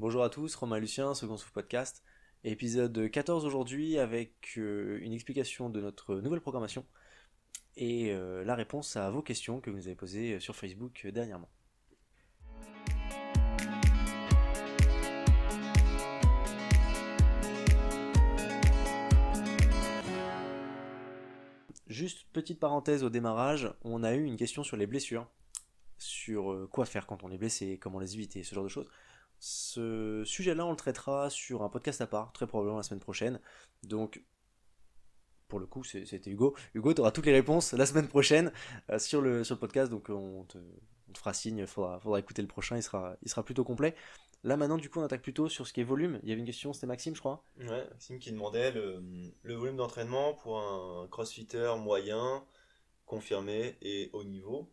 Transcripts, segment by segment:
Bonjour à tous, Romain Lucien, Second Souffle Podcast. Épisode 14 aujourd'hui avec euh, une explication de notre nouvelle programmation et euh, la réponse à vos questions que vous nous avez posées sur Facebook euh, dernièrement. Juste petite parenthèse au démarrage, on a eu une question sur les blessures, sur euh, quoi faire quand on est blessé, comment les éviter, ce genre de choses. Ce sujet-là, on le traitera sur un podcast à part, très probablement la semaine prochaine. Donc, pour le coup, c'était Hugo. Hugo, tu auras toutes les réponses la semaine prochaine euh, sur, le, sur le podcast, donc on te, fera signe, il faudra, faudra écouter le prochain, il sera, il sera plutôt complet. Là maintenant, du coup, on attaque plutôt sur ce qui est volume. Il y avait une question, c'était Maxime, je crois. Ouais, Maxime qui demandait le, le volume d'entraînement pour un crossfitter moyen, confirmé et haut niveau.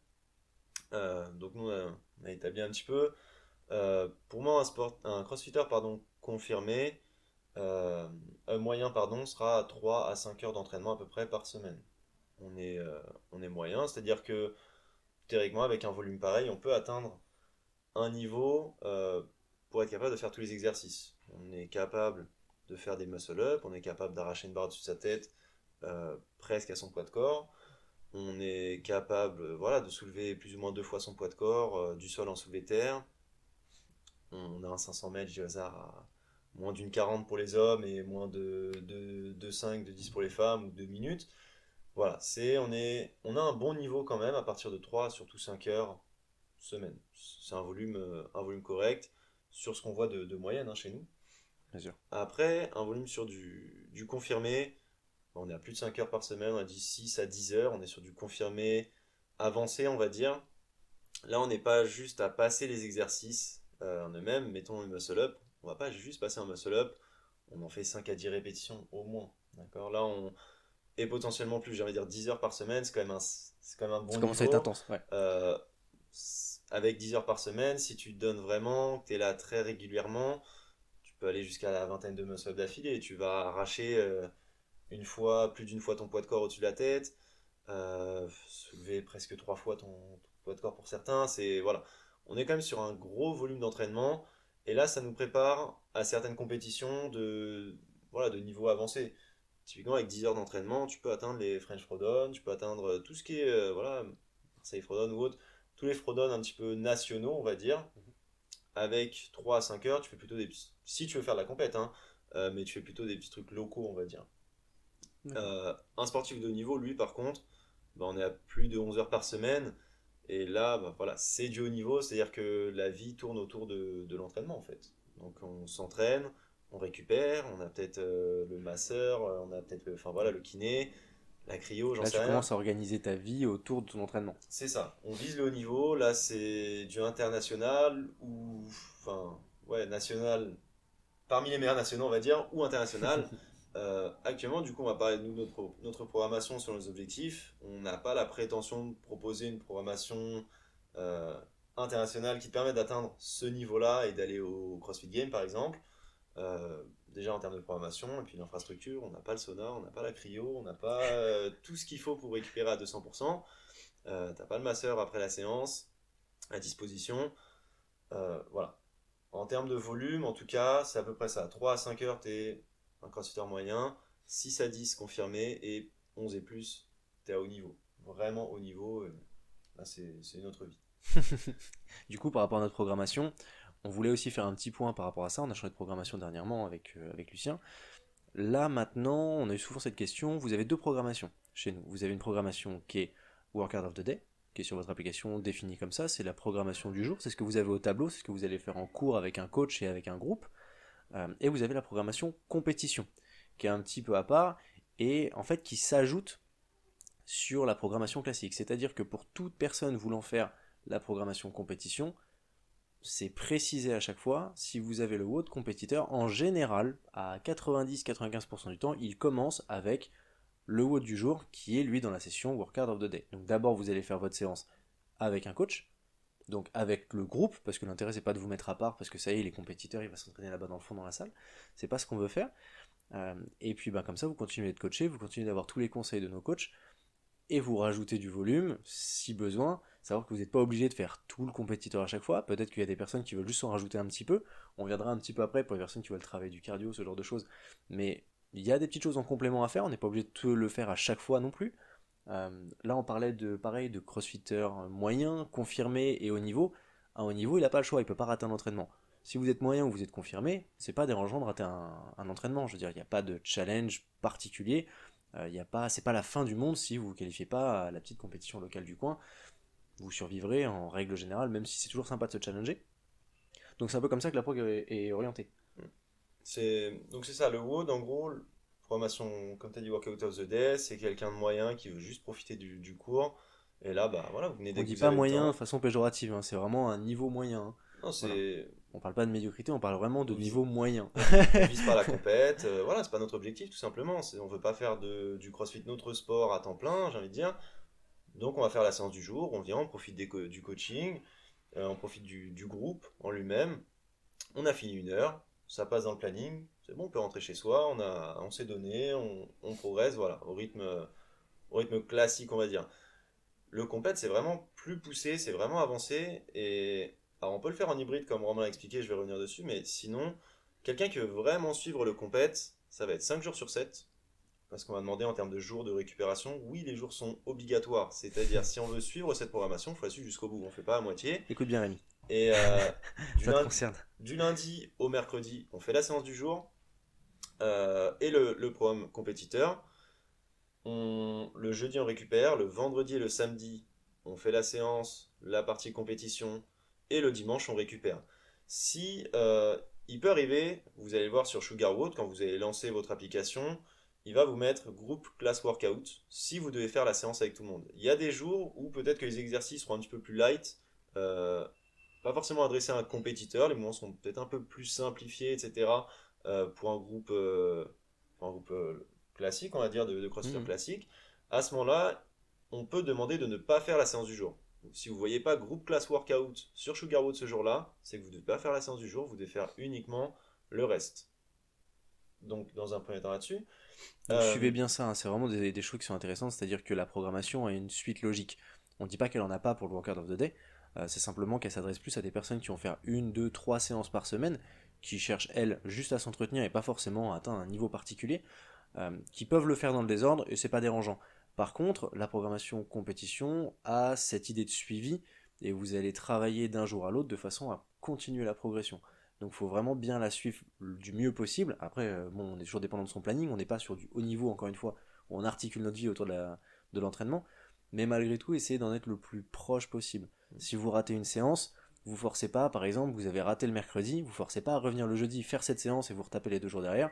Euh, donc nous on a établi un petit peu. Euh, pour moi un, crossfitter pardon, confirmé, euh, un moyen pardon, sera à 3 à 5 heures d'entraînement à peu près par semaine. On est, euh, on est moyen, c'est-à-dire que théoriquement avec un volume pareil on peut atteindre un niveau pour être capable de faire tous les exercices. On est capable de faire des muscle-up, on est capable d'arracher une barre dessus de sa tête presque à son poids de corps. On est capable voilà, de soulever plus ou moins deux fois son poids de corps du sol en soulevé terre. On a un 500 mètres, j'ai hasard à moins d'une 40 pour les hommes et moins de, de, de 5, de 10 pour les femmes ou 2 minutes. Voilà, c'est, on, est, on a un bon niveau quand même à partir de 3, surtout 5 heures semaine. C'est un volume, euh, un volume correct sur ce qu'on voit de, de moyenne hein, chez nous. Bien sûr. Après, un volume sur du, du confirmé, on est à plus de 5 heures par semaine, on a dit 6 à 10 heures, on est sur du confirmé avancé, on va dire. Là, on n'est pas juste à passer les exercices euh, en eux-mêmes, mettons le muscle-up, on va pas juste passer un muscle-up, on en fait 5 à 10 répétitions au moins. D'accord? Là, on. Et potentiellement plus, j'aimerais dire 10 heures par semaine, c'est quand même un, c'est quand même un bon Ça commence à être intense, ouais. Euh, avec 10 heures par semaine, si tu te donnes vraiment, que tu es là très régulièrement, tu peux aller jusqu'à la vingtaine de muscle d'affilée. et Tu vas arracher euh, une fois, plus d'une fois ton poids de corps au-dessus de la tête, soulever presque trois fois ton, ton poids de corps pour certains. C'est voilà, on est quand même sur un gros volume d'entraînement et là, ça nous prépare à certaines compétitions de voilà de niveau avancé. Typiquement, avec 10 heures d'entraînement, tu peux atteindre les French Frodon, tu peux atteindre tout ce qui est euh, voilà, Marseille Frodon ou autre, tous les Frodon un petit peu nationaux, on va dire. Avec 3 à 5 heures, tu fais plutôt des petits... Si tu veux faire de la compète, hein, euh, mais tu fais plutôt des petits trucs locaux, on va dire. Euh, un sportif de haut niveau, lui, par contre, bah, on est à plus de 11 heures par semaine. Et là, bah, voilà, c'est du haut niveau, c'est-à-dire que la vie tourne autour de, de l'entraînement, en fait. Donc on s'entraîne, on récupère, on a peut-être euh, le masseur, euh, on a peut-être le, enfin, voilà, le kiné, la cryo, j'en Là, sais tu rien. commences à organiser ta vie autour de ton entraînement. C'est ça. On vise le haut niveau. Là, c'est du international ou, enfin, ouais, national parmi les meilleurs nationaux, on va dire, ou international. Euh, actuellement, du coup, on va parler de nous, notre, pro- notre programmation sur nos objectifs. On n'a pas la prétention de proposer une programmation euh, internationale qui te permet d'atteindre ce niveau-là et d'aller au CrossFit Game, par exemple. Euh, déjà en termes de programmation et puis l'infrastructure, on n'a pas le sauna, on n'a pas la cryo, on n'a pas tout ce qu'il faut pour récupérer à 200%. Euh, T'as pas le masseur après la séance à disposition. Voilà. En termes de volume, en tout cas, c'est à peu près ça. 3 à 5 heures, t'es un crossfitter moyen. 6 à 10 confirmé. Et 11 et plus, t'es à haut niveau. Vraiment haut niveau. euh, Là, c'est une autre vie. Du coup, par rapport à notre programmation, on voulait aussi faire un petit point par rapport à ça. On a changé de programmation dernièrement avec, euh, avec Lucien. Là, maintenant, on a eu souvent cette question. Vous avez deux programmations chez nous. Vous avez une programmation qui est Workout of the Day, qui est sur votre application définie comme ça. C'est la programmation du jour. C'est ce que vous avez au tableau. C'est ce que vous allez faire en cours avec un coach et avec un groupe. Euh, et vous avez la programmation compétition, qui est un petit peu à part et en fait qui s'ajoute sur la programmation classique. C'est-à-dire que pour toute personne voulant faire la programmation compétition, c'est précisé à chaque fois, si vous avez le de compétiteur, en général, à 90-95% du temps, il commence avec le haut du jour qui est lui dans la session Workout of the Day. Donc d'abord vous allez faire votre séance avec un coach, donc avec le groupe, parce que l'intérêt c'est pas de vous mettre à part, parce que ça y est, les compétiteurs, il va s'entraîner là-bas dans le fond dans la salle, c'est pas ce qu'on veut faire. Euh, et puis ben, comme ça, vous continuez d'être coaché, vous continuez d'avoir tous les conseils de nos coachs, et vous rajoutez du volume si besoin. Savoir que vous n'êtes pas obligé de faire tout le compétiteur à chaque fois. Peut-être qu'il y a des personnes qui veulent juste en rajouter un petit peu. On viendra un petit peu après pour les personnes qui veulent travailler du cardio, ce genre de choses. Mais il y a des petites choses en complément à faire. On n'est pas obligé de le faire à chaque fois non plus. Euh, là, on parlait de pareil de crossfitter moyen, confirmé et haut niveau. À haut niveau, il n'a pas le choix, il peut pas rater un entraînement. Si vous êtes moyen ou vous êtes confirmé, c'est pas dérangeant de rater un, entraînement. Je veux dire, il n'y a pas de challenge particulier. Euh, il a pas, c'est pas la fin du monde si vous vous qualifiez pas à la petite compétition locale du coin. Vous survivrez en règle générale, même si c'est toujours sympa de se challenger. Donc c'est un peu comme ça que la prog est, orientée. C'est donc c'est ça le WOD en gros programmation comme tu as dit workout of the day c'est quelqu'un de moyen qui veut juste profiter du, cours et là bah voilà vous venez on dit pas moyen de façon péjorative hein. c'est vraiment un niveau moyen hein. non c'est on parle pas de médiocrité, on parle vraiment de niveau moyen. on vise pas la compète, euh, voilà, c'est pas notre objectif tout simplement. On veut pas faire de, du crossfit notre sport à temps plein, j'ai envie de dire. Donc on va faire la séance du jour, on vient, on profite du coaching, euh, on profite du, groupe en lui-même. On a fini une heure, ça passe dans le planning, c'est bon, on peut rentrer chez soi, on, a, on s'est donné, on, progresse, voilà, au rythme, au rythme classique, on va dire. Le compète, c'est vraiment plus poussé, c'est vraiment avancé, et alors on peut le faire en hybride comme Romain l'a expliqué, je vais revenir dessus, mais sinon, quelqu'un qui veut vraiment suivre le compète, ça va être 5 jours sur 7. Parce qu'on va demander en termes de jours de récupération, oui, les jours sont obligatoires. C'est-à-dire, si on veut suivre cette programmation, il faut la suivre jusqu'au bout. On ne fait pas à moitié. Écoute bien, Rémi. Et euh, du, lundi, du, lundi, au mercredi, on fait la séance du jour euh, et le, programme compétiteur. Le jeudi, on récupère. Le vendredi et le samedi, on fait la séance, la partie compétition, et le dimanche on récupère. Si euh, il peut arriver, vous allez voir sur Sugarwood quand vous allez lancer votre application, il va vous mettre groupe class workout si vous devez faire la séance avec tout le monde. Il y a des jours où peut-être que les exercices seront un petit peu plus light, euh, pas forcément adressés à un compétiteur, les mouvements sont peut-être un peu plus simplifiés, etc. Euh, pour un groupe, un groupe classique, on va dire, de, de crossfit mmh. classique. À ce moment-là, on peut demander de ne pas faire la séance du jour si vous voyez pas groupe class workout sur Sugarwood ce jour-là, c'est que vous ne devez pas faire la séance du jour, vous devez faire uniquement le reste. Donc, dans un premier temps là-dessus. Euh, suivez bien ça, hein. c'est vraiment des, choses qui sont intéressantes, c'est-à-dire que la programmation a une suite logique. On ne dit pas qu'elle en a pas pour le workout of the day, euh, c'est simplement qu'elle s'adresse plus à des personnes qui vont faire une, deux, trois séances par semaine, qui cherchent, elles, juste à s'entretenir et pas forcément à atteindre un niveau particulier, euh, qui peuvent le faire dans le désordre et c'est pas dérangeant. Par contre, la programmation compétition a cette idée de suivi et vous allez travailler d'un jour à l'autre de façon à continuer la progression. Donc il faut vraiment bien la suivre du mieux possible. Après, euh, bon, on est toujours dépendant de son planning, on n'est pas sur du haut niveau, encore une fois, où on articule notre vie autour de l'entraînement, mais malgré tout, essayez d'en être le plus proche possible. Si vous ratez une séance, vous forcez pas, par exemple, vous avez raté le mercredi, vous forcez pas à revenir le jeudi, faire cette séance et vous retapez les deux jours derrière,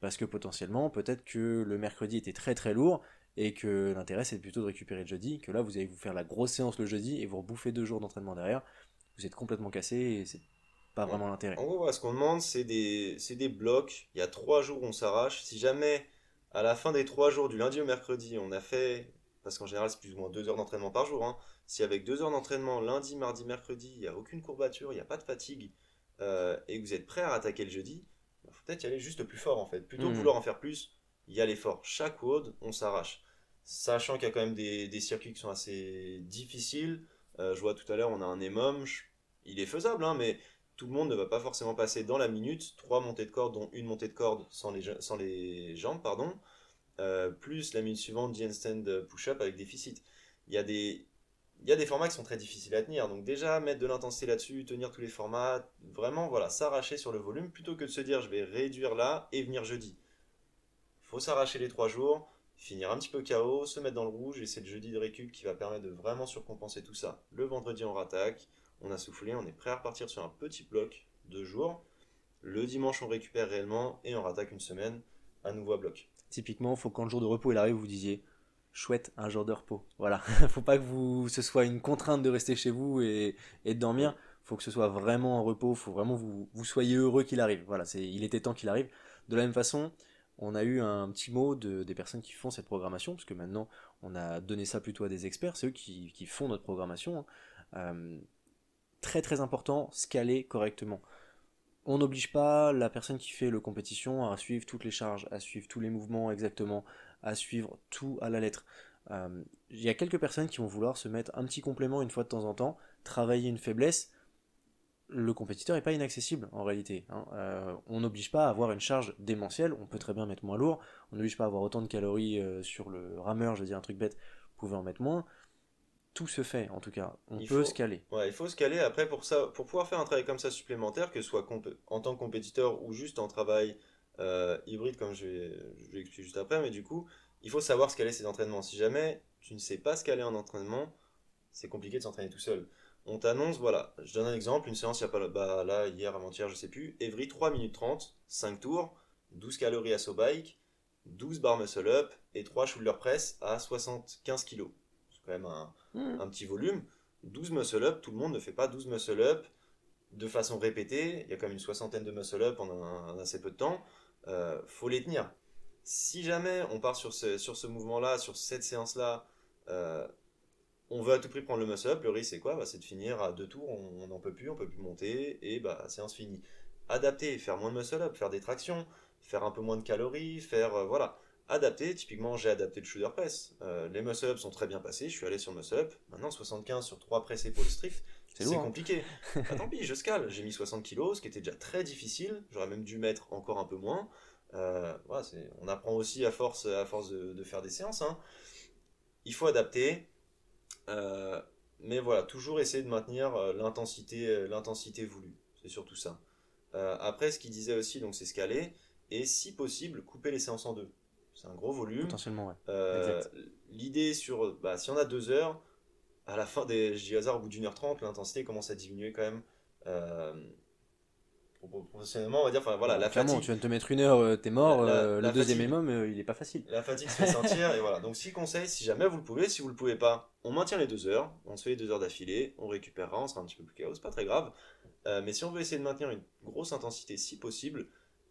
parce que potentiellement, peut-être que le mercredi était très très lourd et que l'intérêt c'est plutôt de récupérer le jeudi, que là vous allez vous faire la grosse séance le jeudi et vous rebouffer deux jours d'entraînement derrière, vous êtes complètement cassé et c'est pas vraiment l'intérêt. En gros, ce qu'on demande c'est des, des blocs, il y a trois jours où on s'arrache, si jamais à la fin des trois jours du lundi au mercredi on a fait, parce qu'en général c'est plus ou moins deux heures d'entraînement par jour, hein, si avec deux heures d'entraînement lundi, mardi, mercredi, il n'y a aucune courbature, il n'y a pas de fatigue, euh, et que vous êtes prêt à attaquer le jeudi, il faut peut-être y aller juste plus fort en fait. Plutôt que mmh. vouloir en faire plus, il y a l'effort. Chaque WOD, on s'arrache sachant qu'il y a quand même des, circuits qui sont assez difficiles. Euh, je vois tout à l'heure, on a un EMOM, il est faisable, hein, mais tout le monde ne va pas forcément passer dans la minute trois montées de corde, dont une montée de corde sans les, sans les jambes, pardon, euh, plus la minute suivante, handstand push-up avec déficit. Il y, a des, il y a des formats qui sont très difficiles à tenir, donc déjà mettre de l'intensité là-dessus, tenir tous les formats, vraiment voilà, s'arracher sur le volume, plutôt que de se dire je vais réduire là et venir jeudi. faut s'arracher les trois jours, finir un petit peu KO, se mettre dans le rouge, et c'est le jeudi de récup qui va permettre de vraiment surcompenser tout ça. Le vendredi, on rattaque, on a soufflé, on est prêt à repartir sur un petit bloc de jours. Le dimanche, on récupère réellement et on rattaque une semaine, à nouveau bloc. Typiquement, il faut quand le jour de repos il arrive, vous disiez chouette, un jour de repos. Voilà, faut pas que vous, ce soit une contrainte de rester chez vous et, de dormir. Faut que ce soit vraiment un repos. Faut vraiment vous, vous soyez heureux qu'il arrive. Voilà, c'est, il était temps qu'il arrive. De la même façon, on a eu un petit mot de, des personnes qui font cette programmation, parce que maintenant on a donné ça plutôt à des experts, c'est eux qui, font notre programmation. Hein. Euh, très très important, scaler correctement. On n'oblige pas la personne qui fait le compétition à suivre toutes les charges, à suivre tous les mouvements exactement, à suivre tout à la lettre. Euh, Il y a quelques personnes qui vont vouloir se mettre un petit complément une fois de temps en temps, travailler une faiblesse. Le compétiteur n'est pas inaccessible en réalité. hein. Euh, on n'oblige pas à avoir une charge démentielle, on peut très bien mettre moins lourd, on n'oblige pas à avoir autant de calories euh, sur le rameur, je veux dire un truc bête, vous pouvez en mettre moins. Tout se fait en tout cas, on Il peut faut- se caler. Ouais, il faut se caler après pour ça, pour pouvoir faire un travail comme ça supplémentaire, que ce soit en tant que compétiteur ou juste en travail euh, hybride, comme je vais, je vais expliquer juste après. Mais du coup, il faut savoir se caler ses entraînements. Si jamais tu ne sais pas se caler en entraînement, c'est compliqué de s'entraîner tout seul. On t'annonce, voilà, je donne un exemple, une séance, il y a pas, bah, là, hier, avant-hier, je sais plus, Evry 3 minutes 30, 5 tours, 12 calories à bike, 12 bar muscle up et 3 shoulder press à 75 kg. C'est quand même un, Hmm. un petit volume. 12 muscle up, tout le monde ne fait pas 12 muscle up de façon répétée. Il y a quand même une soixantaine de muscle up en, un- en assez peu de temps. Euh, faut les tenir. Si jamais on part sur ce, sur ce mouvement-là, sur cette séance-là, euh, on veut à tout prix prendre le muscle up, le risque c'est quoi? Bah, C'est de finir à deux tours, on n'en peut plus, on peut plus monter, et bah séance finie. Adapter, faire moins de muscle up, faire des tractions, faire un peu moins de calories, faire euh, voilà. Adapter, typiquement j'ai adapté le shoulder press. Les muscle up sont très bien passés, je suis allé sur le muscle up. Maintenant 75 sur 3 press épaules strict, C'est lourd, hein. compliqué. Bah, tant pis, je scale. J'ai mis 60 kilos, ce qui était déjà très difficile. J'aurais même dû mettre encore un peu moins. Euh, voilà, on apprend aussi à force, à force de, de faire des séances. hein. Il faut adapter. Euh, mais voilà, toujours essayer de maintenir euh, l'intensité, l'intensité voulue. C'est surtout ça. Euh, après, ce qu'il disait aussi, donc c'est scaler. Et si possible, couper les séances en deux. C'est un gros volume. Potentiellement, ouais. L'idée sur, bah, si on a deux heures, à la fin des, dis hasard, au bout d'une heure trente, l'intensité commence à diminuer quand même. Euh, pro- pro- professionnellement, on va dire, enfin voilà, la Clairement, fatigue, tu viens de te mettre une heure, euh, t'es mort. La- euh, la le deuxième émum, euh, il est pas facile. la fatigue se fait sentir et voilà. Donc si conseil, si jamais vous le pouvez, si vous le pouvez pas, on maintient les deux heures, on se fait les deux heures d'affilée, on récupérera, on sera un petit peu plus chaos, c'est pas très grave. Euh, mais si on veut essayer de maintenir une grosse intensité, si possible,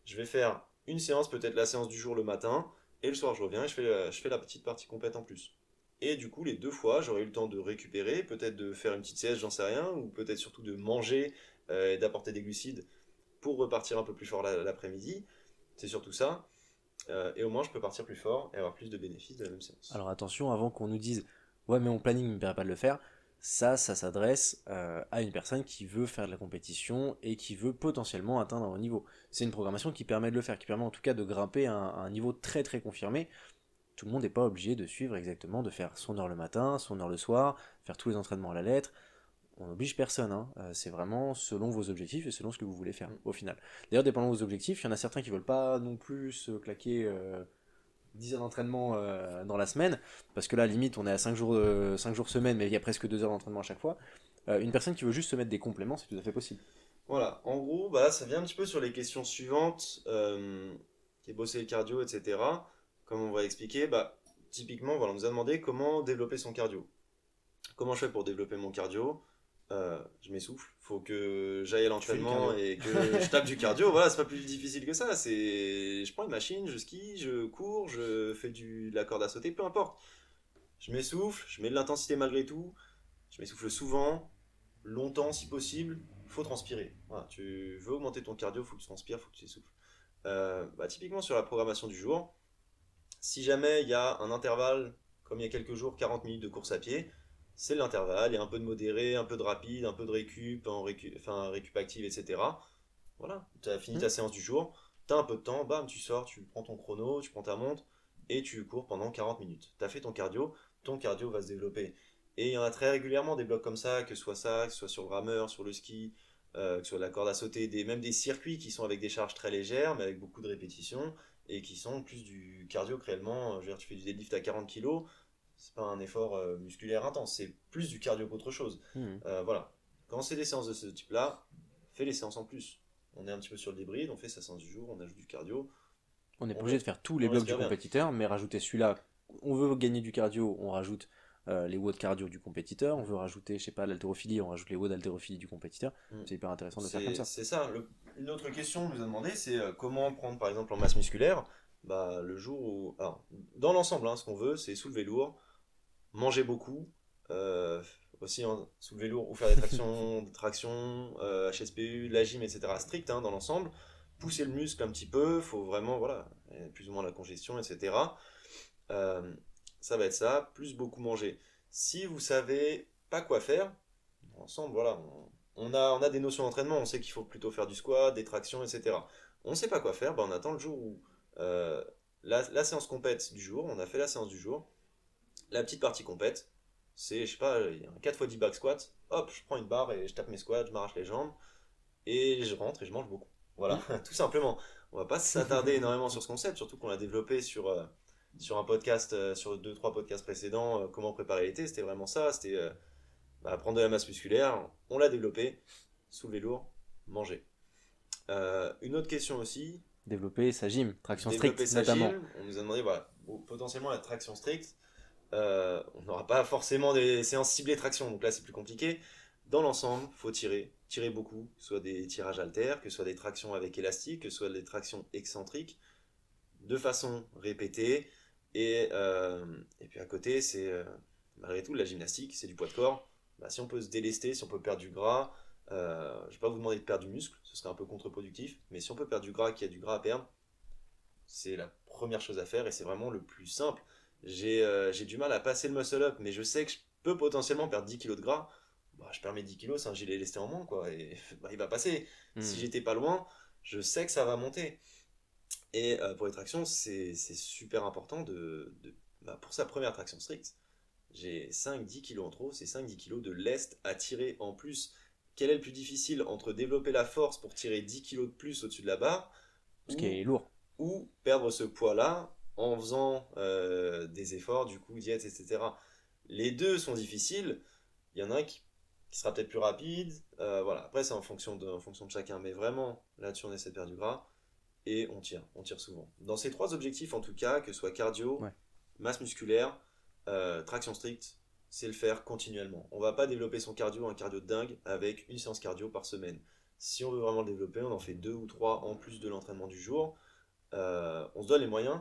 je vais faire une séance, peut-être la séance du jour le matin, et le soir je reviens et je fais, la- je fais la petite partie complète en plus. Et du coup, les deux fois, j'aurai eu le temps de récupérer, peut-être de faire une petite sieste, j'en sais rien, ou peut-être surtout de manger euh, et d'apporter des glucides pour repartir un peu plus fort la- l'après-midi. C'est surtout ça. Euh, et au moins, je peux partir plus fort et avoir plus de bénéfices de la même séance. Alors attention, avant qu'on nous dise ouais mais mon planning ne me permet pas de le faire, ça, ça s'adresse euh, à une personne qui veut faire de la compétition et qui veut potentiellement atteindre un haut niveau. C'est une programmation qui permet de le faire, qui permet en tout cas de grimper à un niveau très très confirmé. Tout le monde n'est pas obligé de suivre exactement, de faire son heure le matin, son heure le soir, faire tous les entraînements à la lettre. On n'oblige personne, hein. Euh, c'est vraiment selon vos objectifs et selon ce que vous voulez faire Mm. au final. D'ailleurs, dépendant de vos objectifs, il y en a certains qui veulent pas non plus se claquer euh, 10 heures d'entraînement euh, dans la semaine, parce que là, limite, on est à 5 jours, euh, 5 jours semaine, mais il y a presque 2 heures d'entraînement à chaque fois. Euh, une personne qui veut juste se mettre des compléments, c'est tout à fait possible. Voilà, en gros, bah là, ça vient un petit peu sur les questions suivantes, qui est bosser le cardio, etc. Comme on va expliquer, bah, typiquement, voilà, on nous a demandé comment développer son cardio. Comment je fais pour développer mon cardio? Euh, Je m'essouffle, faut que j'aille à l'entraînement et que je tape du cardio. Voilà, c'est pas plus difficile que ça. C'est, je prends une machine, je skie, je cours, je fais du, de la corde à sauter, peu importe. Je m'essouffle, je mets de l'intensité malgré tout. Je m'essouffle souvent, longtemps si possible. Faut transpirer. Voilà, tu veux augmenter ton cardio, faut que tu transpires, faut que tu t'essouffles. Euh, bah, typiquement sur la programmation du jour, si jamais il y a un intervalle, comme il y a quelques jours, 40 minutes de course à pied, c'est l'intervalle, il y a un peu de modéré, un peu de rapide, un peu de récup, en récu- enfin, récup active, etc. Voilà, tu as fini ta séance du jour, tu as un peu de temps, bam, tu sors, tu prends ton chrono, tu prends ta montre et tu cours pendant 40 minutes. Tu as fait ton cardio, ton cardio va se développer. Et il y en a très régulièrement des blocs comme ça, que ce soit ça, que ce soit sur le rameur, sur le ski, euh, que ce soit la corde à sauter, des, même des circuits qui sont avec des charges très légères, mais avec beaucoup de répétitions, et qui sont plus du cardio que réellement. Je veux dire, tu fais du deadlift à 40 kg, c'est pas un effort euh, musculaire intense, c'est plus du cardio qu'autre chose. Mhm. Euh, voilà. Quand c'est des séances de ce type-là, fais les séances en plus. On est un petit peu sur le débris, on fait sa séance du jour, on ajoute du cardio. On On obligé de faire tous les blocs du bien. compétiteur, mais rajouter celui-là. On veut gagner du cardio, on rajoute euh, les watts cardio du compétiteur. On veut rajouter, je sais pas, l'haltérophilie, on rajoute les watts d'haltérophilie du compétiteur. Mm. C'est hyper intéressant de faire comme ça. c'est ça. Le- une autre question qu'on nous a demandé, c'est euh, comment prendre par exemple en masse musculaire bah, le jour où. Alors, dans l'ensemble, hein, ce qu'on veut, c'est soulever lourd, manger beaucoup, euh, aussi hein, soulever lourd ou faire des tractions, des tractions euh, HSPU, de la gym, etc. strict hein, dans l'ensemble. Pousser le muscle un petit peu, faut vraiment, voilà, euh, plus ou moins la congestion, etc. Euh, ça va être ça, plus beaucoup manger. Si vous savez pas quoi faire, ensemble, voilà, on, a, on a des notions d'entraînement, on sait qu'il faut plutôt faire du squat, des tractions, etc. On sait pas quoi faire, ben on attend le jour où euh, la, séance compète du jour, on a fait la séance du jour, la petite partie compète, c'est, je sais pas, un 4 x 10 back squat, hop, je prends une barre et je tape mes squats, je m'arrache les jambes, et je rentre et je mange beaucoup. Voilà, tout simplement. On va pas s'attarder énormément sur ce concept, surtout qu'on l'a développé sur, euh, sur un podcast, euh, sur deux, trois podcasts précédents, euh, comment préparer l'été, c'était vraiment ça, c'était bah, prendre de la masse musculaire, on l'a développé, soulever lourd, manger. une autre question aussi. Développer sa gym, traction stricte notamment. on nous a demandé, voilà, potentiellement la traction stricte, on n'aura pas forcément des séances ciblées traction, donc là c'est plus compliqué. Dans l'ensemble, faut tirer, tirer beaucoup, soit des tirages haltères, que ce soit des tractions avec élastique, que ce soit des tractions excentriques, de façon répétée. Et, euh, et puis à côté, c'est euh, malgré tout la gymnastique, c'est du poids de corps. Bah, si on peut se délester, si on peut perdre du gras, euh, je ne vais pas vous demander de perdre du muscle, ce serait un peu contre-productif, mais si on peut perdre du gras, qu'il y a du gras à perdre, c'est la première chose à faire et c'est vraiment le plus simple. J'ai du mal à passer le muscle up, mais je sais que je peux potentiellement perdre 10 kg de gras bah, je perds mes 10 kilos, c'est un gilet lesté en moins, quoi, et bah, il va passer. Hmm. Si j'étais pas loin, je sais que ça va monter. Et euh, pour les tractions, c'est super important de, bah, pour sa première traction stricte, j'ai 5-10 kilos en trop, c'est 5-10 kilos de lest à tirer en plus. Quel est le plus difficile entre développer la force pour tirer 10 kilos de plus au-dessus de la barre Ce qui est lourd. Ou perdre ce poids-là en faisant euh, des efforts, du coup, diète, etc. Les deux sont difficiles. Il y en a un qui sera peut-être plus rapide. Euh, voilà. Après, c'est en fonction, de, fonction de chacun. Mais vraiment, là-dessus, on essaie de perdre du gras. Et on tire, on tire souvent. Dans ces trois objectifs, en tout cas, que ce soit cardio, masse musculaire, euh, traction stricte, c'est le faire continuellement. On va pas développer son cardio, un cardio dingue, avec une séance cardio par semaine. Si on veut vraiment le développer, on en fait deux ou trois en plus de l'entraînement du jour. Euh, on se donne les moyens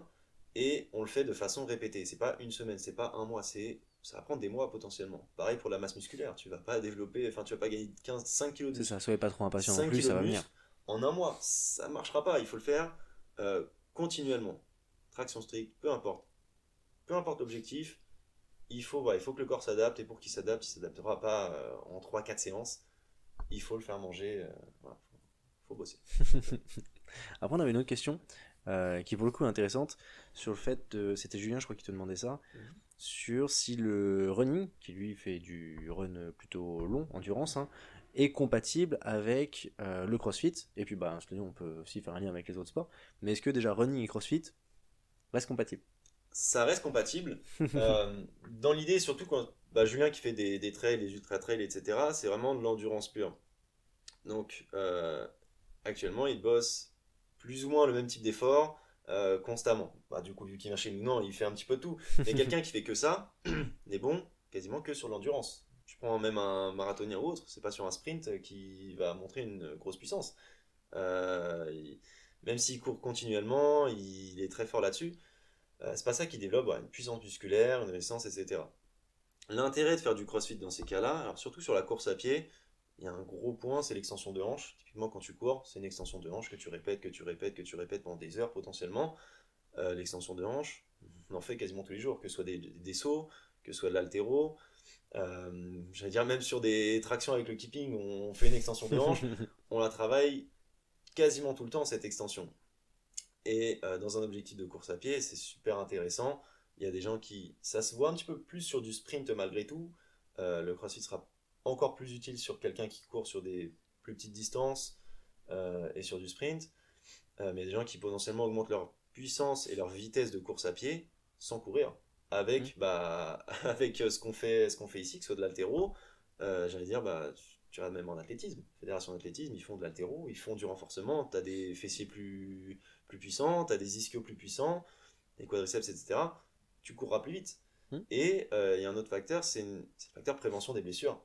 et on le fait de façon répétée. C'est pas une semaine, c'est pas un mois, c'est ça va prendre des mois potentiellement. Pareil pour la masse musculaire, tu vas pas développer, enfin tu vas pas gagner 15, 5 kg de C'est ça, soyez pas trop impatient non plus, ça va venir. En un mois, ça marchera pas, il faut le faire euh, continuellement. Traction stricte, peu importe. Peu importe l'objectif, il faut, il faut que le corps s'adapte et pour qu'il s'adapte, il s'adaptera pas euh, en 3-4 séances. Il faut le faire manger, euh, voilà, faut, bosser. Après, on avait une autre question qui est pour le coup intéressante sur le fait, c'était Julien, je crois, qui te demandait ça. Mhm sur si le running, qui lui fait du run plutôt long, endurance, hein, est compatible avec euh, le crossfit. Et puis, bah, on peut aussi faire un lien avec les autres sports. Mais est-ce que déjà running et crossfit restent compatibles? Ça reste compatible. Euh, dans l'idée, surtout quand bah, Julien qui fait des, trails, des ultra trails, etc., c'est vraiment de l'endurance pure. Donc, euh, actuellement, il bosse plus ou moins le même type d'effort constamment. Bah, du coup, vu qu'il vient chez nous, non, il fait un petit peu tout. Mais quelqu'un qui fait que ça n'est bon quasiment que sur l'endurance. Tu prends même un marathonien ou autre, c'est pas sur un sprint qui va montrer une grosse puissance. Euh, même s'il court continuellement, il est très fort là-dessus. Euh, c'est pas ça qui développe une puissance musculaire, une résistance, etc. L'intérêt de faire du crossfit dans ces cas-là, surtout sur la course à pied, il y a un gros point, c'est l'extension de hanche. Typiquement, quand tu cours, c'est une extension de hanche que tu répètes, que tu répètes, que tu répètes pendant des heures potentiellement. Euh, l'extension de hanche, on en fait quasiment tous les jours, que ce soit des, sauts, que ce soit de l'altéro. Euh, J'allais dire, même sur des tractions avec le keeping, on fait une extension de hanche. on la travaille quasiment tout le temps, cette extension. Et euh, dans un objectif de course à pied, c'est super intéressant. Il y a des gens qui. Ça se voit un petit peu plus sur du sprint malgré tout. Euh, le crossfit sera encore plus utile sur quelqu'un qui court sur des plus petites distances et sur du sprint. Mais des gens qui potentiellement augmentent leur puissance et leur vitesse de course à pied sans courir. Avec, mmh. bah, avec euh, ce qu'on fait, ce qu'on fait ici, que ce soit de l'altéro, j'allais dire, bah, tu regardes même en athlétisme, fédération d'athlétisme, ils font de l'altéro, ils font du renforcement, tu as des fessiers plus, plus puissants, tu as des ischios plus puissants, des quadriceps, etc. Tu courras plus vite. Mmh. Et il y a un autre facteur, c'est le facteur prévention des blessures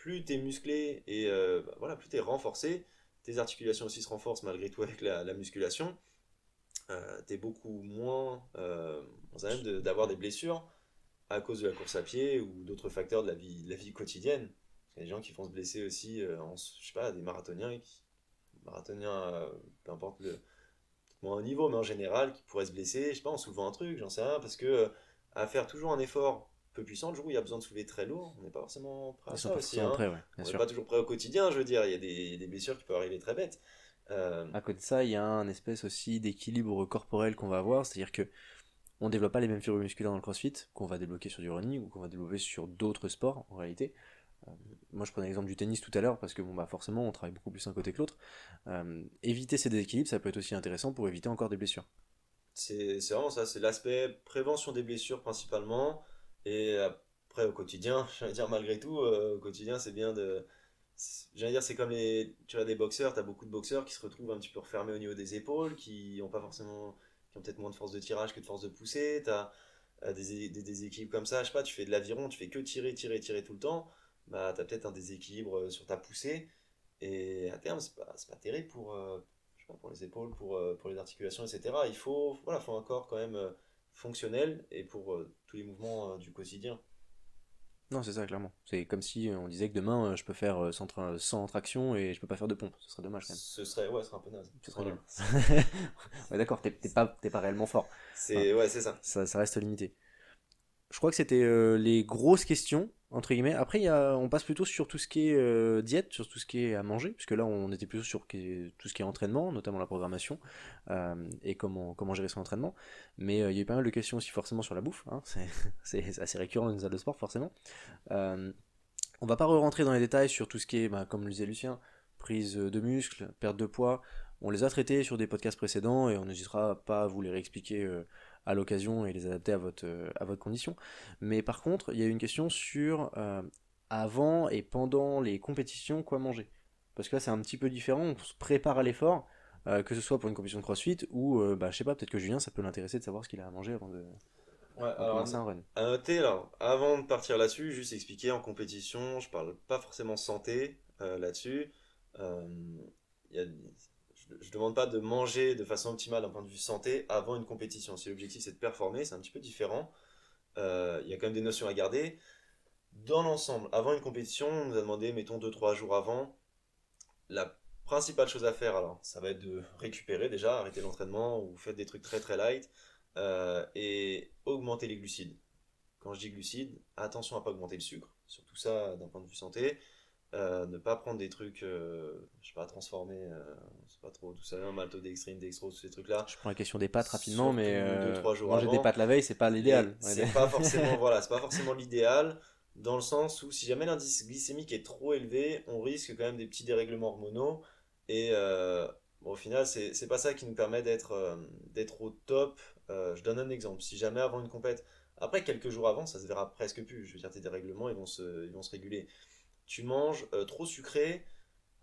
plus tu es musclé et euh, bah, voilà, plus tu es renforcé, tes articulations aussi se renforcent malgré tout avec la, musculation, euh, tu es beaucoup moins euh, d'avoir des blessures à cause de la course à pied ou d'autres facteurs de la vie, la vie quotidienne. Il y a des gens qui font se blesser aussi, euh, en, je sais pas, des marathoniens, qui, marathoniens, peu importe le, moins au niveau, mais en général, qui pourraient se blesser, je sais pas, en soulevant un truc, j'en sais rien, parce que à faire toujours un effort peu puissant le jour où il y a besoin de soulever très lourd. On n'est pas forcément prêt à sont ça aussi. hein. ouais, On n'est pas toujours prêt au quotidien, je veux dire. Il y a des, des blessures qui peuvent arriver très bêtes. Euh, À côté de ça, il y a un espèce aussi d'équilibre corporel qu'on va avoir, c'est-à-dire que on développe pas les mêmes fibres musculaires dans le crossfit qu'on va débloquer sur du running ou qu'on va développer sur d'autres sports en réalité. Euh, moi je prenais l'exemple du tennis tout à l'heure parce que bon bah forcément on travaille beaucoup plus un côté que l'autre. Euh, éviter ces déséquilibres ça peut être aussi intéressant pour éviter encore des blessures. C'est vraiment ça, c'est l'aspect prévention des blessures principalement. Et après, au quotidien, j'allais dire malgré tout, euh, au quotidien, c'est bien de. J'allais dire, c'est comme les. Tu as des boxeurs, tu as beaucoup de boxeurs qui se retrouvent un petit peu refermés au niveau des épaules, qui ont pas forcément. qui ont peut-être moins de force de tirage que de force de poussée. Tu as des, des déséquilibres comme ça. Je sais pas, tu fais de l'aviron, tu fais que tirer, tirer, tirer tout le temps. Bah, tu as peut-être un déséquilibre euh, sur ta poussée. Et à terme, c'est pas, pas terrible pour. euh, je sais pas, pour les épaules, pour, euh, pour les articulations, etc. Il faut, voilà, faut un corps quand même euh, fonctionnel et pour euh, tous les mouvements euh, du quotidien. Non c'est ça clairement. C'est comme si euh, on disait que demain euh, je peux faire euh, 100, tra- 100 tractions et je peux pas faire de pompe. Ce serait dommage quand même. Ce serait, ouais, ce serait un peu naze. Ce serait nul. ouais d'accord, t'es pas, t'es pas réellement fort. C'est, ouais, c'est ça. ça, ça reste limité. Je crois que c'était euh, les grosses questions, entre guillemets. Après, on passe plutôt sur tout ce qui est euh, diète, sur tout ce qui est à manger, puisque là, on était plutôt sur tout ce qui est entraînement, notamment la programmation, euh, et comment, gérer son entraînement. Mais euh, il y a eu pas mal de questions aussi forcément sur la bouffe, hein. c'est assez récurrent dans une salle de sport, forcément. On va pas rentrer dans les détails sur tout ce qui est, bah, comme le disait Lucien, prise de muscle, perte de poids. On les a traités sur des podcasts précédents et on n'hésitera pas à vous les réexpliquer à l'occasion et les adapter à votre, euh, à votre condition. Mais par contre, il y a une question sur euh, avant et pendant les compétitions, quoi manger. Parce que là, c'est un petit peu différent, on se prépare à l'effort, euh, que ce soit pour une compétition de crossfit ou, euh, bah, je sais pas, peut-être que Julien, ça peut l'intéresser de savoir ce qu'il a à manger avant de, Ouais, alors, commencer un run. À noter, alors, avant de partir là-dessus, juste expliquer en compétition, je parle pas forcément santé là-dessus. Il y a- je, je demande pas de manger de façon optimale d'un point de vue santé avant une compétition. Si l'objectif c'est de performer, c'est un petit peu différent. Euh, il y a quand même des notions à garder. Dans l'ensemble, avant une compétition, on nous a demandé, mettons 2-3 jours avant, la principale chose à faire, alors, ça va être de récupérer déjà, arrêter l'entraînement ou faites des trucs très très light euh, et augmenter les glucides. Quand je dis glucides, attention à pas augmenter le sucre, surtout ça d'un point de vue santé. Euh, ne pas prendre des trucs, euh, je sais pas, transformés, euh, c'est pas trop, tout ça, hein, maltodextrine, dextrose, tous ces trucs-là. Je prends la question des pâtes rapidement, mais deux, euh, trois jours manger des pâtes la veille, c'est pas l'idéal. C'est pas forcément, voilà, c'est pas forcément l'idéal, dans le sens où si jamais l'indice glycémique est trop élevé, on risque quand même des petits dérèglements hormonaux. Et euh, bon, au final, c'est pas ça qui nous permet d'être d'être au top. Je donne un exemple. Si jamais avant une compète, après quelques jours avant, ça se verra presque plus. Je veux dire, tes dérèglements, ils vont se, ils vont se réguler. Tu manges euh, trop sucré,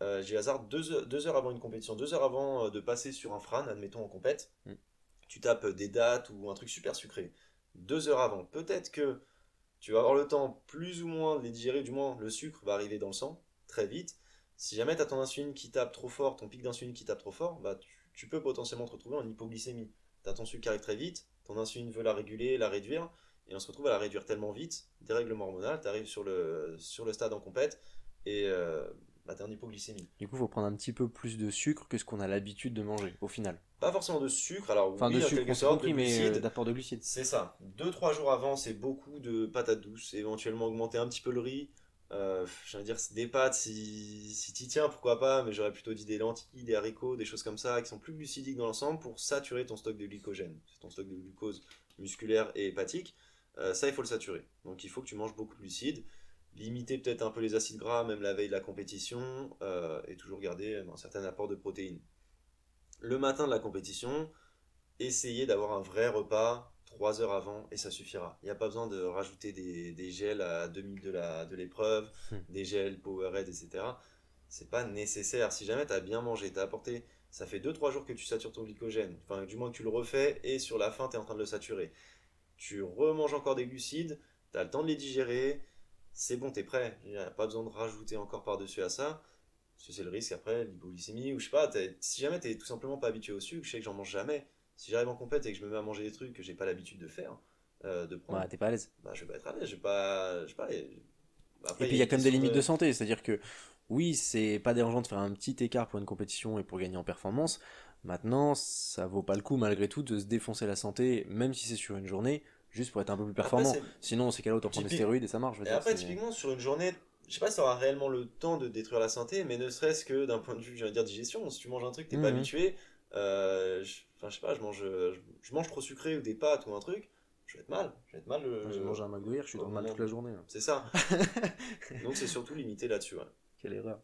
euh, j'ai hasard deux heures, deux heures avant une compétition, deux heures avant euh, de passer sur un fran, admettons en compète, Mm. tu tapes des dates ou un truc super sucré. Deux heures avant, peut-être que tu vas avoir le temps plus ou moins de les digérer, du moins le sucre va arriver dans le sang très vite. Si jamais tu as ton insuline qui tape trop fort, ton pic d'insuline qui tape trop fort, bah tu, tu peux potentiellement te retrouver en hypoglycémie. Tu as ton sucre qui arrive très vite, ton insuline veut la réguler, la réduire, et on se retrouve à la réduire tellement vite, dérèglement hormonal, tu arrives sur le, sur le stade en compète, et euh, bah, en hypoglycémie. Du coup, il faut prendre un petit peu plus de sucre que ce qu'on a l'habitude de manger, au final. Pas forcément de sucre, alors Enfin, oui, de en sucre, quelque sorte, compris, de mais euh, d'apport de glucides. C'est ça. Deux, trois jours avant, c'est beaucoup de patates douces, éventuellement augmenter un petit peu le riz. Euh, J'allais dire, des pâtes, si, si t'y tiens, pourquoi pas, mais j'aurais plutôt dit des lentilles, des haricots, des choses comme ça, qui sont plus glucidiques dans l'ensemble pour saturer ton stock de glycogène. C'est ton stock de glucose musculaire et hépatique. Euh, ça, il faut le saturer. Donc, il faut que tu manges beaucoup de glucides. Limiter peut-être un peu les acides gras, même la veille de la compétition, euh, et toujours garder un certain apport de protéines. Le matin de la compétition, essayez d'avoir un vrai repas 3 heures avant et ça suffira. Il n'y a pas besoin de rajouter des, des gels à 2 minutes de la- de l'épreuve, Hmm. des gels Powerade, etc. C'est pas nécessaire. Si jamais tu as bien mangé, tu as apporté, ça fait 2-3 jours que tu satures ton glycogène, enfin du moins que tu le refais et sur la fin tu es en train de le saturer. Tu remanges encore des glucides, tu as le temps de les digérer, c'est bon, tu es prêt. Il n'y a pas besoin de rajouter encore par-dessus à ça. Parce que c'est le risque après, l'hypoglycémie, ou je sais pas, t'es- si jamais tu tout simplement pas habitué au sucre, je sais que j'en mange jamais. Si j'arrive en compète et que je me mets à manger des trucs que j'ai pas l'habitude de faire, euh, de prendre, Ouais, t'es pas à l'aise. bah, je vais pas être à l'aise, je vais pas. Je vais pas aller- Après, Et puis il y a quand même des limites de question santé, c'est-à-dire que oui, c'est pas dérangeant de faire un petit écart pour une compétition et pour gagner en performance. Maintenant, ça vaut pas le coup malgré tout de se défoncer la santé, même si c'est sur une journée, juste pour être un peu plus performant. c'est- Sinon, dans ces cas-là, autant prendre des stéroïdes et ça marche. je veux Et dire, après, c'est- typiquement, sur une journée, je sais pas si tu auras réellement le temps de détruire la santé, mais ne serait-ce que d'un point de vue, j'allais dire, digestion, si tu manges un truc que t'es pas Mhm. habitué, euh, je- enfin, je sais pas, je mange, je, je mange trop sucré ou des pâtes ou un truc, je vais être mal. Je vais être mal. le- J'ai mangé un McDo hier, je suis dans le mal toute la journée. là. C'est ça. Donc c'est surtout limité là-dessus. ouais. Quelle erreur.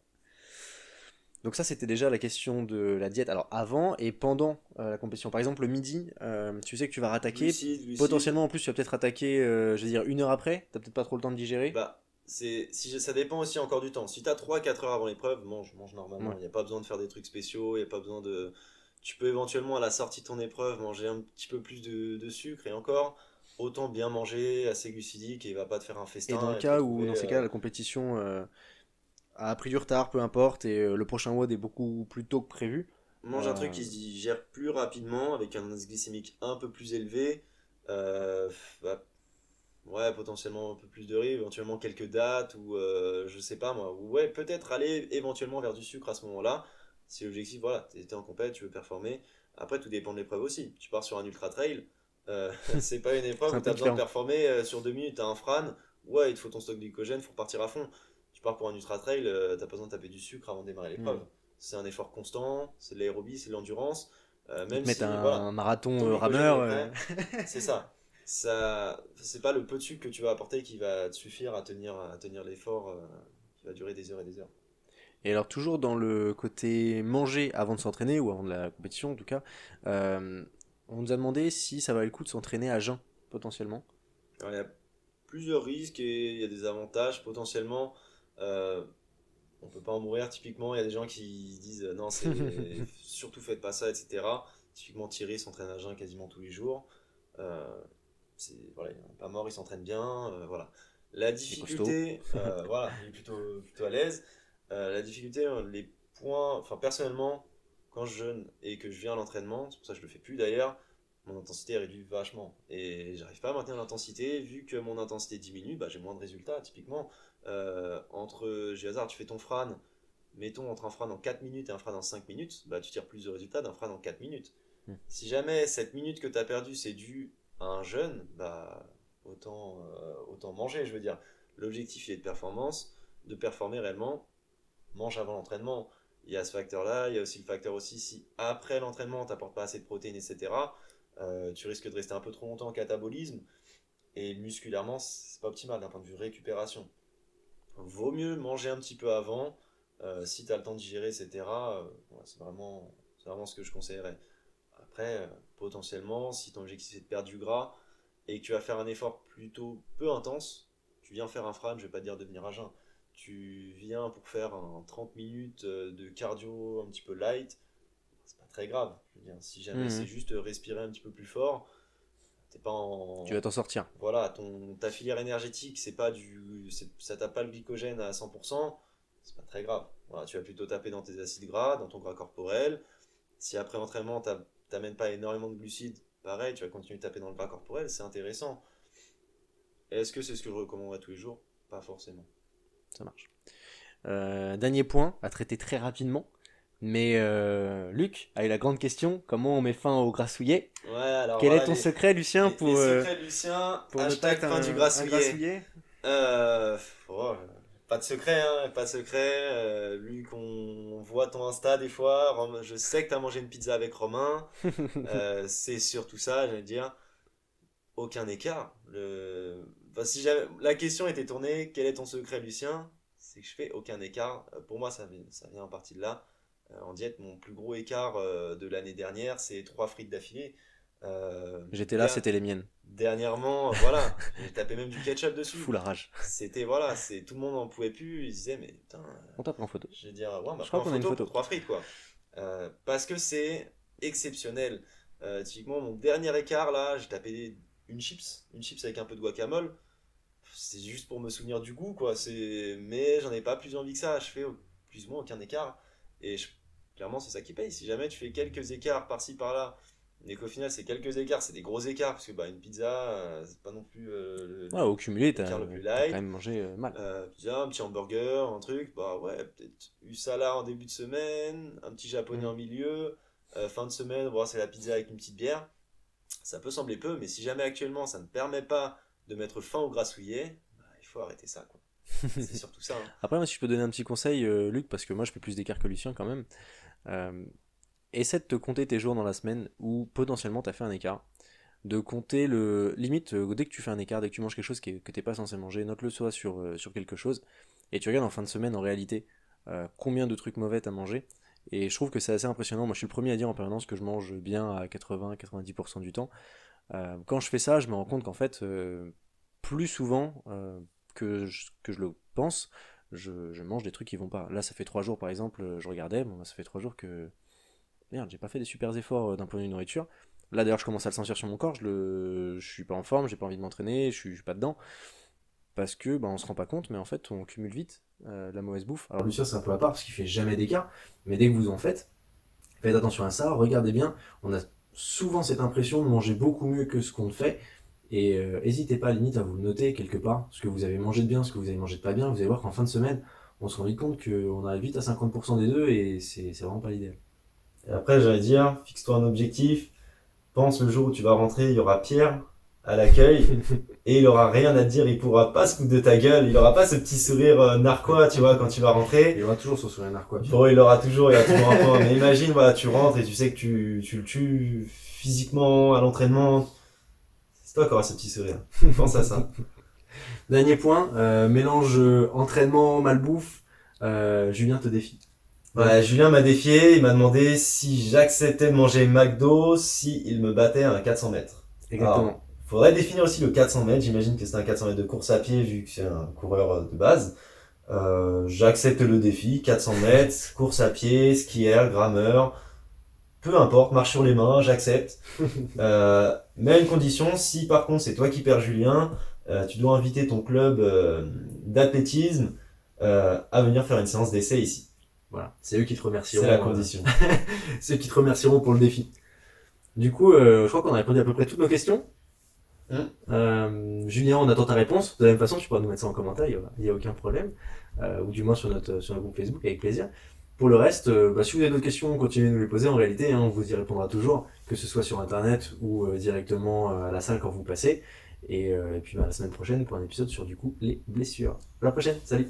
Donc ça, c'était déjà la question de la diète. Alors avant et pendant euh, la compétition. Par exemple, le midi, euh, tu sais que tu vas rattaquer. Potentiellement, en plus, tu vas peut-être rattaquer, euh, je veux dire, une heure après. T'as peut-être pas trop le temps de digérer. Bah, c'est, si, ça dépend aussi encore du temps. Si tu as 3-4 heures avant l'épreuve, mange, mange normalement. Il Ouais. n'y a pas besoin de faire des trucs spéciaux, il n'y a pas besoin de... Tu peux éventuellement à la sortie de ton épreuve manger un petit peu plus de, de sucre et encore, autant bien manger, assez glucidique et il va pas te faire un et festin. dans le cas où, dans ces cas, la compétition a pris du retard, peu importe, et euh, le prochain WOD est beaucoup plus tôt que prévu. Mange un Euh, truc qui se digère plus rapidement, avec un indice glycémique un peu plus élevé. euh, bah, ouais, potentiellement un peu plus de riz, éventuellement quelques dates, ou euh, je sais pas moi. Ou ouais, peut-être aller éventuellement vers du sucre à ce moment-là. Si l'objectif, voilà, t'es en compète, tu veux performer. Après, tout dépend de l'épreuve aussi. Tu pars sur un ultra trail, euh, c'est pas une épreuve où tu as peu besoin de performer euh, sur deux minutes, t'as un frane. Ouais, il te faut ton stock de glycogène, faut repartir à fond. Pars pour un ultra trail, euh, t'as pas besoin de taper du sucre avant de démarrer l'épreuve. Mm. C'est un effort constant, c'est de l'aérobie, c'est de l'endurance. Euh, même si, un, voilà, un marathon euh, rameur. euh, c'est ça. Ça, c'est pas le peu de sucre que tu vas apporter qui va te suffire à tenir, à tenir l'effort euh, qui va durer des heures et des heures. Et alors, toujours dans le côté manger avant de s'entraîner, ou avant de la compétition en tout cas, euh, on nous a demandé si ça valait le coup de s'entraîner à jeun, potentiellement. Alors, il y a plusieurs risques et il y a des avantages potentiellement. Euh, on peut pas en mourir typiquement. Il y a des gens qui disent non, c'est surtout faites pas ça, etc. Typiquement Thierry s'entraîne à jeun quasiment tous les jours. Euh, c'est voilà, il est pas mort, il s'entraîne bien. euh, voilà. La difficulté, euh, voilà, il est plutôt plutôt à l'aise. Euh, la difficulté, les points, enfin personnellement, quand je jeûne et que je viens à l'entraînement, c'est pour ça que je le fais plus d'ailleurs, mon intensité est réduite vachement. Et j'arrive pas à maintenir l'intensité, vu que mon intensité diminue, bah, j'ai moins de résultats. Typiquement, euh, entre, j'ai hasard, tu fais ton frane, mettons entre un frane en 4 minutes et un frane en 5 minutes, bah, tu tires plus de résultats d'un frane en 4 minutes. Hmm. Si jamais cette minute que tu as perdue, c'est dû à un jeûne, bah, autant, euh, autant manger, je veux dire. L'objectif il est de performance, de performer réellement, mange avant l'entraînement. Il y a ce facteur-là, il y a aussi le facteur aussi si après l'entraînement, tu n'apportes pas assez de protéines, etc., euh, tu risques de rester un peu trop longtemps en catabolisme. Et musculairement, c'est pas optimal d'un point de vue récupération. Vaut mieux manger un petit peu avant, euh, si tu as le temps de digérer, etc. euh, ouais, c'est vraiment, ce que je conseillerais. Après, euh, potentiellement, si ton objectif c'est de perdre du gras et que tu vas faire un effort plutôt peu intense, tu viens faire un frame, je vais pas te dire de venir à jeun. Tu viens pour faire un 30 minutes euh, de cardio un petit peu light, c'est pas très grave. Je veux dire, si jamais Mhm. c'est juste respirer un petit peu plus fort, t'es pas en. Tu vas t'en sortir. Voilà, ton, ta filière énergétique, c'est pas du, ça tape pas le glycogène à 100%, c'est pas très grave. Voilà, tu vas plutôt taper dans tes acides gras, dans ton gras corporel. Si après entraînement, t'amènes pas énormément de glucides, pareil, tu vas continuer de taper dans le gras corporel, c'est intéressant. Est-ce que c'est ce que je recommanderais tous les jours? Pas forcément. Ça marche. Euh, dernier point à traiter très rapidement. Mais euh, Luc a eu la grande question comment on met fin au grassouillet Ouais, alors Quel voilà, est ton les- secret, Lucien, les- pour, les euh, secrets Lucien, pour hashtag fin du grassouillet. grassouillet Euh, oh, pas de secret, hein, pas de secret. Euh, Luc, on, on voit ton Insta des fois. Je sais que tu as mangé une pizza avec Romain. C'est surtout ça, j'allais dire. Aucun écart. Le... enfin, si jamais- La question était tournée quel est ton secret, Lucien? C'est que je fais aucun écart. Pour moi, ça vient en partie de là. Euh, en diète, mon plus gros écart euh, de l'année dernière, c'est trois frites d'affilée. Euh, J'étais là, c'était les miennes. Dernièrement, voilà, j'ai tapé même du ketchup dessus. Fou la rage. C'était voilà, c'est tout le monde en pouvait plus. Ils disaient mais putain, On t'a pris en photo. je vais dire ouais, m'a Je crois qu'on a une photo, trois frites quoi. Euh, parce que c'est exceptionnel. Euh, typiquement mon dernier écart là, j'ai tapé une chips, une chips avec un peu de guacamole. C'est juste pour me souvenir du goût quoi. C'est mais j'en ai pas plus envie que ça. Je fais plus ou moins aucun écart et je- clairement c'est ça qui paye. Si jamais tu fais quelques écarts par-ci par-là. Et qu'au final, c'est quelques écarts, c'est des gros écarts, parce que bah, une pizza, euh, c'est pas non plus euh, le- Ouais, au cumulé, t'as le plus light. quand même mangé euh, mal. euh, pizza, un petit hamburger, un truc, bah ouais, peut-être eu ça là en début de semaine, un petit japonais Mm. en milieu, euh, fin de semaine, bon, c'est la pizza avec une petite bière. ça peut sembler peu, mais si jamais actuellement ça ne permet pas de mettre fin au grassouillet, bah, il faut arrêter ça. Quoi. C'est surtout ça. hein. Après, moi, si je peux donner un petit conseil, euh, Luc, parce que moi, je fais plus d'écart que Lucien quand même. euh, essaie de te compter tes jours dans la semaine où potentiellement tu as fait un écart. De compter le. Limite, euh, dès que tu fais un écart, dès que tu manges quelque chose qui est- que t'es pas censé manger, note-le soit sur, euh, sur quelque chose. Et tu regardes en fin de semaine, en réalité, combien de trucs mauvais t'as mangé. Et je trouve que c'est assez impressionnant. Moi, je suis le premier à dire en permanence que je mange bien à 80-90% du temps. Quand je fais ça, je me rends compte qu'en fait, plus souvent euh, que, je, le pense, je, mange des trucs qui vont pas. Là, ça fait trois jours, par exemple, je regardais, bon, ça fait trois jours que. Merde, j'ai pas fait des super efforts euh, d'un point de vue nourriture. Là, d'ailleurs, je commence à le sentir sur mon corps, je, le... je suis pas en forme, j'ai pas envie de m'entraîner, je suis, suis pas dedans. Parce que, bah, on se rend pas compte, mais en fait, on cumule vite euh, la mauvaise bouffe. Alors, Lucien, c'est un peu à part parce qu'il fait jamais d'écart, mais dès que vous en faites, faites attention à ça, regardez bien. On a souvent cette impression de manger beaucoup mieux que ce qu'on fait. Et euh, n'hésitez pas à la limite à vous noter quelque part, ce que vous avez mangé de bien, ce que vous avez mangé de pas bien. Vous allez voir qu'en fin de semaine, on se rend vite compte qu'on arrive vite à 50% des deux et c'est c'est vraiment pas l'idéal. Et après, j'allais dire, fixe-toi un objectif. Pense le jour où tu vas rentrer, il y aura Pierre à l'accueil et il aura rien à te dire, il pourra pas se foutre de ta gueule, il aura pas ce petit sourire euh, narquois, tu vois, quand tu vas rentrer. Il aura toujours son sourire narquois. Bon, il aura toujours, il y a toujours un point. Mais imagine, voilà, tu rentres et tu sais que tu, tu le tues physiquement à l'entraînement. C'est toi qui auras ce petit sourire. Pense à ça. Dernier point, euh, mélange euh, entraînement, malbouffe. Euh, Julien te défie. Ouais, Julien m'a défié, il m'a demandé si j'acceptais de manger McDo si il me battait à un 400 mètres. Exactement. Faudrait définir aussi le 400 mètres. J'imagine que c'est un 400 mètres de course à pied vu que c'est un coureur de base. Euh, J'accepte le défi. 400 mètres, course à pied, skieur, grammeur. Peu importe, marche sur les mains, j'accepte. Euh, mais à une condition, si par contre c'est toi qui perds Julien, euh, tu dois inviter ton club euh, d'athlétisme euh, à venir faire une séance d'essai ici. Voilà, c'est eux qui te remercieront. C'est la condition. c'est eux qui te remercieront pour le défi. Du coup, euh, je crois qu'on a répondu à peu près toutes nos questions. Euh, Julien, on attend ta réponse. De la même façon, tu pourras nous mettre ça en commentaire, il n'y a, aucun problème. Euh, ou du moins sur notre, sur notre groupe Facebook, avec plaisir. Pour le reste, euh, bah, si vous avez d'autres questions, continuez de nous les poser. En réalité, hein, on vous y répondra toujours, que ce soit sur Internet ou euh, directement euh, à la salle quand vous passez. Et, puis bah, la semaine prochaine pour un épisode sur du coup les blessures. À la prochaine, salut